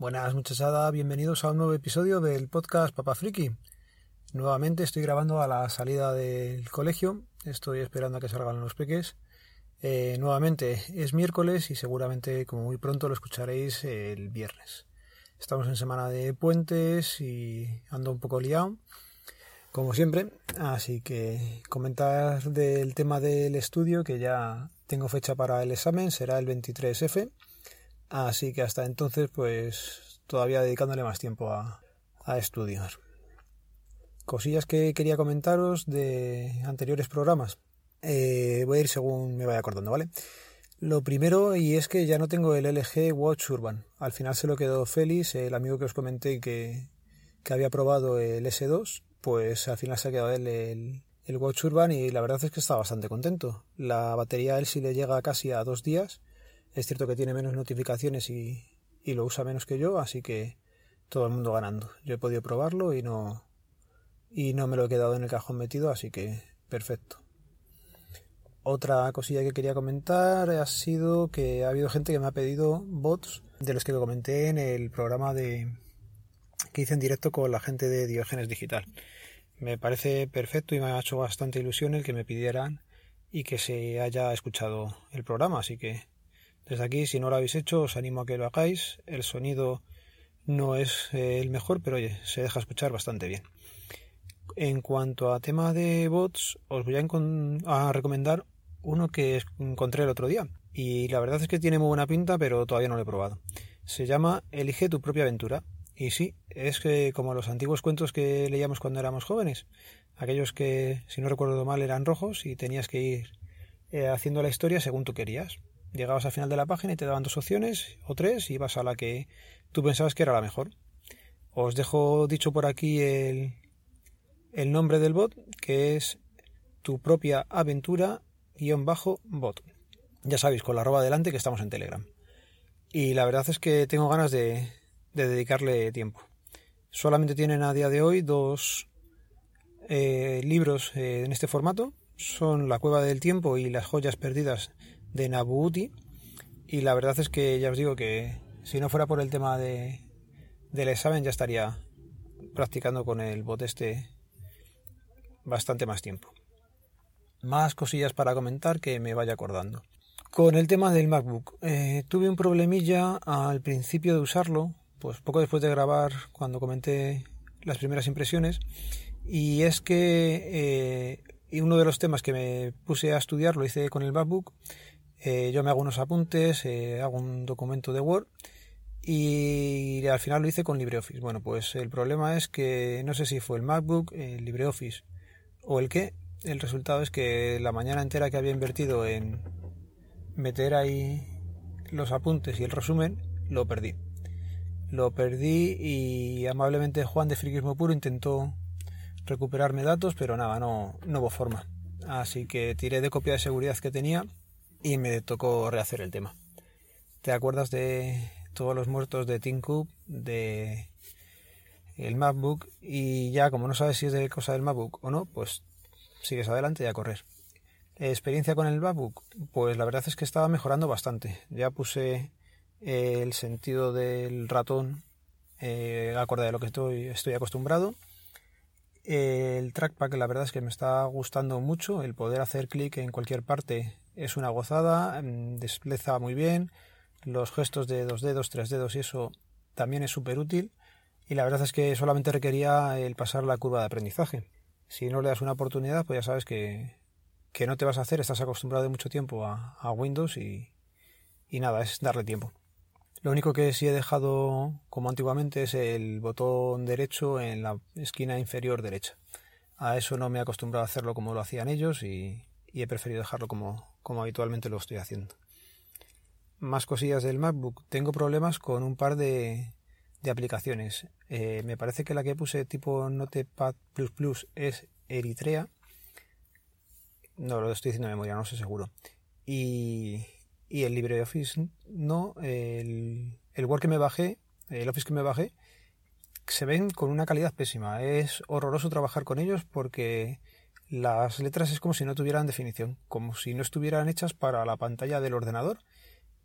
Buenas muchachada, bienvenidos a un nuevo episodio del podcast Papa Friki. Nuevamente estoy grabando a la salida del colegio, estoy esperando a que salgan los peques. Eh, nuevamente es miércoles y seguramente como muy pronto lo escucharéis el viernes. Estamos en semana de puentes y ando un poco liado, como siempre, así que comentar del tema del estudio que ya tengo fecha para el examen, será el 23F Así que hasta entonces, pues todavía dedicándole más tiempo a, estudiar. Cosillas que quería comentaros de anteriores programas. Eh, voy a ir según me vaya acordando, ¿vale? Lo primero, y es que ya no tengo el LG Watch Urban. Al final se lo quedó Félix, el amigo que os comenté que, que había probado el S2, pues al final se ha quedado él el, el Watch Urban y la verdad es que está bastante contento. La batería a él sí le llega casi a dos días es cierto que tiene menos notificaciones y, lo usa menos que yo, así que todo el mundo ganando. Yo he podido probarlo y no, y no me lo he quedado en el cajón metido, así que perfecto. Otra cosilla que quería comentar ha sido que ha habido gente que me ha pedido bots de los que comenté en el programa de que hice en directo con la gente de Diógenes Digital. Me parece perfecto y me ha hecho bastante ilusión el que me pidieran y que se haya escuchado el programa, así que desde aquí, si no lo habéis hecho, os animo a que lo hagáis. El sonido no es eh, el mejor, pero oye, se deja escuchar bastante bien. En cuanto a tema de bots, os voy a, recomendar uno que encontré el otro día. Y la verdad es que tiene muy buena pinta, pero todavía no lo he probado. Se llama Elige tu propia aventura. Y sí, es que como los antiguos cuentos que leíamos cuando éramos jóvenes. Aquellos que, si no recuerdo mal, eran rojos y tenías que ir eh, haciendo la historia según tú querías. Llegabas al final de la página y te daban dos opciones o tres y ibas a la que tú pensabas que era la mejor. Os dejo dicho por aquí el, el nombre del bot, que es tu propia aventura guion bajo bot. Ya sabéis, con la arroba adelante que estamos en Telegram. Y la verdad es que tengo ganas de, de dedicarle tiempo. Solamente tienen a día de hoy dos eh, libros eh, en este formato. Son La Cueva del Tiempo y Las Joyas Perdidas de Nabuuti y la verdad es que ya os digo que si no fuera por el tema de, del examen ya estaría practicando con el bot este bastante más tiempo. Más cosillas para comentar que me vaya acordando. Con el tema del MacBook, eh, tuve un problemilla al principio de usarlo, pues poco después de grabar cuando comenté las primeras impresiones, y es que eh, uno de los temas que me puse a estudiar lo hice con el MacBook eh, yo me hago unos apuntes, eh, hago un documento de Word y al final lo hice con LibreOffice. Bueno, pues el problema es que no sé si fue el MacBook, el LibreOffice o el qué. El resultado es que la mañana entera que había invertido en meter ahí los apuntes y el resumen, lo perdí. Lo perdí y amablemente Juan de Friquismo Puro intentó recuperarme datos, pero nada, no, no hubo forma. Así que tiré de copia de seguridad que tenía y me tocó rehacer el tema. ¿Te acuerdas de todos los muertos de Tim Cook, de el MacBook y ya como no sabes si es de cosa del MacBook o no, pues sigues adelante y a correr. Experiencia con el MacBook, pues la verdad es que estaba mejorando bastante. Ya puse el sentido del ratón eh, acorde de lo que estoy, estoy acostumbrado. El trackpad, la verdad es que me está gustando mucho el poder hacer clic en cualquier parte es una gozada, mm, despleza muy bien, los gestos de dos dedos, tres dedos y eso también es súper útil y la verdad es que solamente requería el pasar la curva de aprendizaje. Si no le das una oportunidad, pues ya sabes que, que no te vas a hacer, estás acostumbrado de mucho tiempo a, Windows y, y nada, es darle tiempo. Lo único que sí he dejado como antiguamente es el botón derecho en la esquina inferior derecha. A eso no me he acostumbrado a hacerlo como lo hacían ellos y, y he preferido dejarlo como, como habitualmente lo estoy haciendo. Más cosillas del MacBook. Tengo problemas con un par de, de aplicaciones. Eh, me parece que la que puse tipo Notepad es Eritrea. No lo estoy diciendo de memoria, no sé seguro. Y, y el LibreOffice no. El, el Word que me bajé, el Office que me bajé, se ven con una calidad pésima. Es horroroso trabajar con ellos porque las letras es como si no tuvieran definición, como si no estuvieran hechas para la pantalla del ordenador.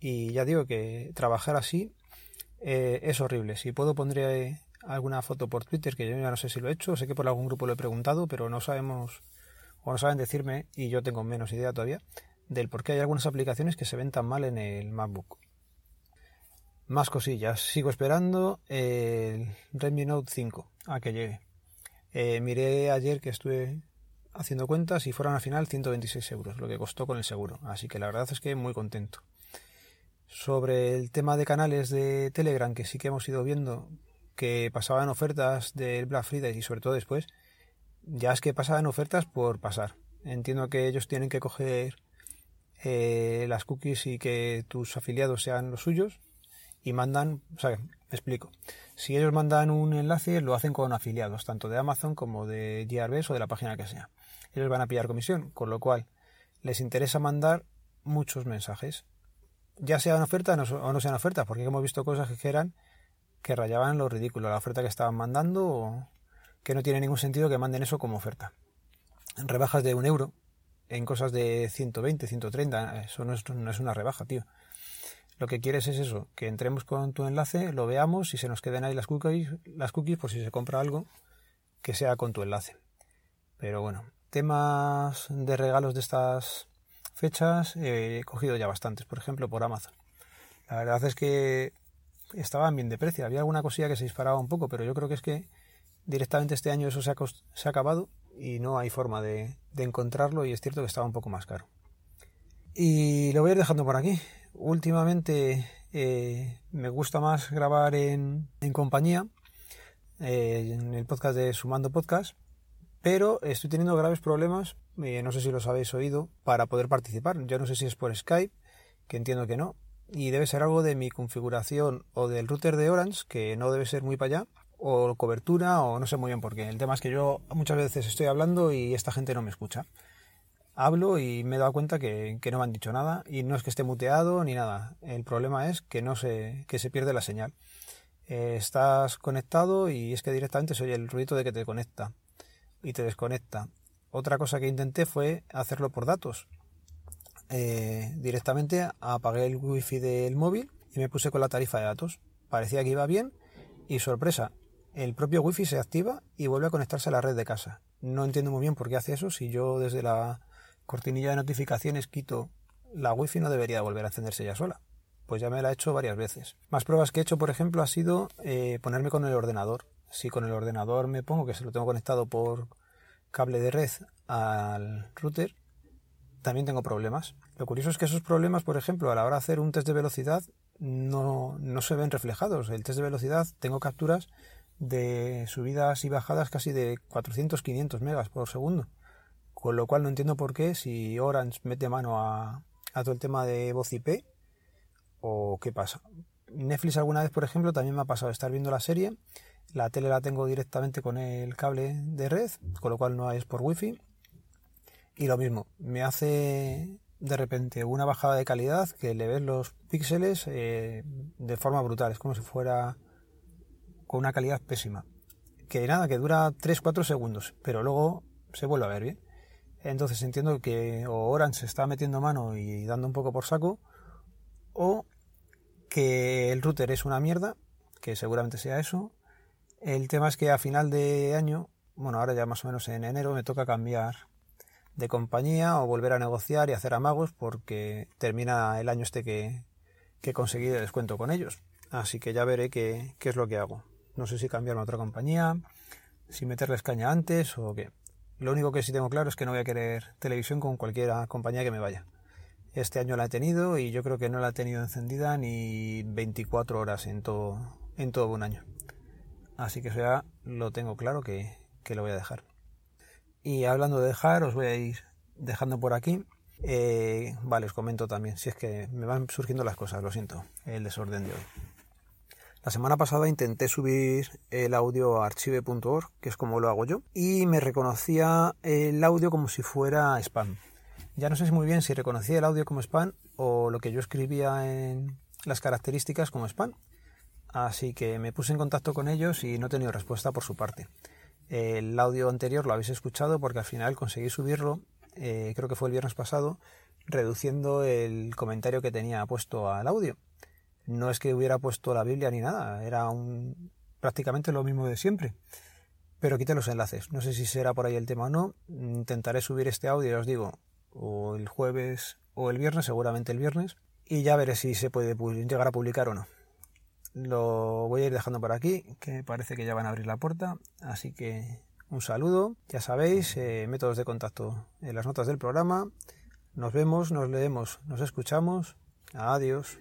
Y ya digo que trabajar así Eh, es horrible. Si puedo pondré alguna foto por Twitter, que yo ya no sé si lo he hecho, sé que por algún grupo lo he preguntado, pero no sabemos o no saben decirme, y yo tengo menos idea todavía, del por qué hay algunas aplicaciones que se ven tan mal en el MacBook. Más cosillas. Sigo esperando el Redmi Note 5 a que llegue. Eh, miré ayer que estuve haciendo cuentas y fueron al final 126 euros, lo que costó con el seguro. Así que la verdad es que muy contento. Sobre el tema de canales de Telegram, que sí que hemos ido viendo que pasaban ofertas del Black Friday y sobre todo después, ya es que pasaban ofertas por pasar. Entiendo que ellos tienen que coger eh, las cookies y que tus afiliados sean los suyos y mandan, o sea, explico. Si ellos mandan un enlace, lo hacen con afiliados, tanto de Amazon como de Gearbest o de la página que sea. Ellos van a pillar comisión, con lo cual les interesa mandar muchos mensajes. Ya sean ofertas o no sean ofertas, porque hemos visto cosas que eran que rayaban lo ridículo, la oferta que estaban mandando o que no tiene ningún sentido que manden eso como oferta. Rebajas de un euro, en cosas de 120, 130, eso no es, no es una rebaja, tío. Lo que quieres es eso, que entremos con tu enlace, lo veamos y se nos queden ahí las cookies, las cookies por si se compra algo que sea con tu enlace. Pero bueno, temas de regalos de estas fechas he cogido ya bastantes, por ejemplo por Amazon. La verdad es que estaban bien de precio, había alguna cosilla que se disparaba un poco, pero yo creo que es que directamente este año eso se ha, se ha acabado y no hay forma de, encontrarlo y es cierto que estaba un poco más caro. Y lo voy a ir dejando por aquí. Últimamente eh, me gusta más grabar en, compañía, eh, en el podcast de Sumando Podcast, pero estoy teniendo graves problemas, eh, no sé si los habéis oído, para poder participar. Yo no sé si es por Skype, que entiendo que no, y debe ser algo de mi configuración o del router de Orange, que no debe ser muy para allá, o cobertura o no sé muy bien por qué. El tema es que yo muchas veces estoy hablando y esta gente no me escucha. Hablo y me he dado cuenta que, no me han dicho nada y no es que esté muteado ni nada. El problema es que no se, que se pierde la señal. Eh, estás conectado y es que directamente se oye el ruido de que te conecta y te desconecta. Otra cosa que intenté fue hacerlo por datos. Eh, directamente apagué el wifi del móvil y me puse con la tarifa de datos. Parecía que iba bien y sorpresa, el propio wifi se activa y vuelve a conectarse a la red de casa. No entiendo muy bien por qué hace eso. Si yo desde la cortinilla de notificaciones quito la wifi no debería volver a encenderse ya sola. Pues ya me la he hecho varias veces. Más pruebas que he hecho, por ejemplo, ha sido eh, ponerme con el ordenador. Si con el ordenador me pongo que se lo tengo conectado por cable de red al router, también tengo problemas. Lo curioso es que esos problemas, por ejemplo, a la hora de hacer un test de velocidad, no, no se ven reflejados. El test de velocidad tengo capturas de subidas y bajadas casi de 400-500 megas por segundo. Con lo cual no entiendo por qué si Orange mete mano a, todo el tema de voz IP o qué pasa. Netflix alguna vez, por ejemplo, también me ha pasado estar viendo la serie. La tele la tengo directamente con el cable de red, con lo cual no es por wifi. Y lo mismo, me hace de repente una bajada de calidad que le ves los píxeles eh, de forma brutal. Es como si fuera con una calidad pésima. Que nada, que dura 3-4 segundos, pero luego se vuelve a ver bien. Entonces entiendo que o Orange se está metiendo mano y dando un poco por saco, o que el router es una mierda, que seguramente sea eso. El tema es que a final de año, bueno, ahora ya más o menos en enero, me toca cambiar de compañía o volver a negociar y hacer amagos porque termina el año este que, que conseguí de descuento con ellos. Así que ya veré qué, qué es lo que hago. No sé si cambiarme a otra compañía, si meterles caña antes o qué. Lo único que sí tengo claro es que no voy a querer televisión con cualquier compañía que me vaya. Este año la he tenido y yo creo que no la he tenido encendida ni 24 horas en todo, en todo un año. Así que eso ya lo tengo claro que, que lo voy a dejar. Y hablando de dejar, os voy a ir dejando por aquí. Eh, vale, os comento también, si es que me van surgiendo las cosas, lo siento, el desorden de hoy. La semana pasada intenté subir el audio a archive.org, que es como lo hago yo, y me reconocía el audio como si fuera spam. Ya no sé muy bien si reconocía el audio como spam o lo que yo escribía en las características como spam. Así que me puse en contacto con ellos y no he tenido respuesta por su parte. El audio anterior lo habéis escuchado porque al final conseguí subirlo, eh, creo que fue el viernes pasado, reduciendo el comentario que tenía puesto al audio no es que hubiera puesto la Biblia ni nada, era un, prácticamente lo mismo de siempre. Pero quité los enlaces. No sé si será por ahí el tema o no. Intentaré subir este audio, os digo, o el jueves o el viernes, seguramente el viernes, y ya veré si se puede llegar a publicar o no. Lo voy a ir dejando por aquí, que parece que ya van a abrir la puerta, así que un saludo, ya sabéis, eh, métodos de contacto en las notas del programa. Nos vemos, nos leemos, nos escuchamos. Adiós.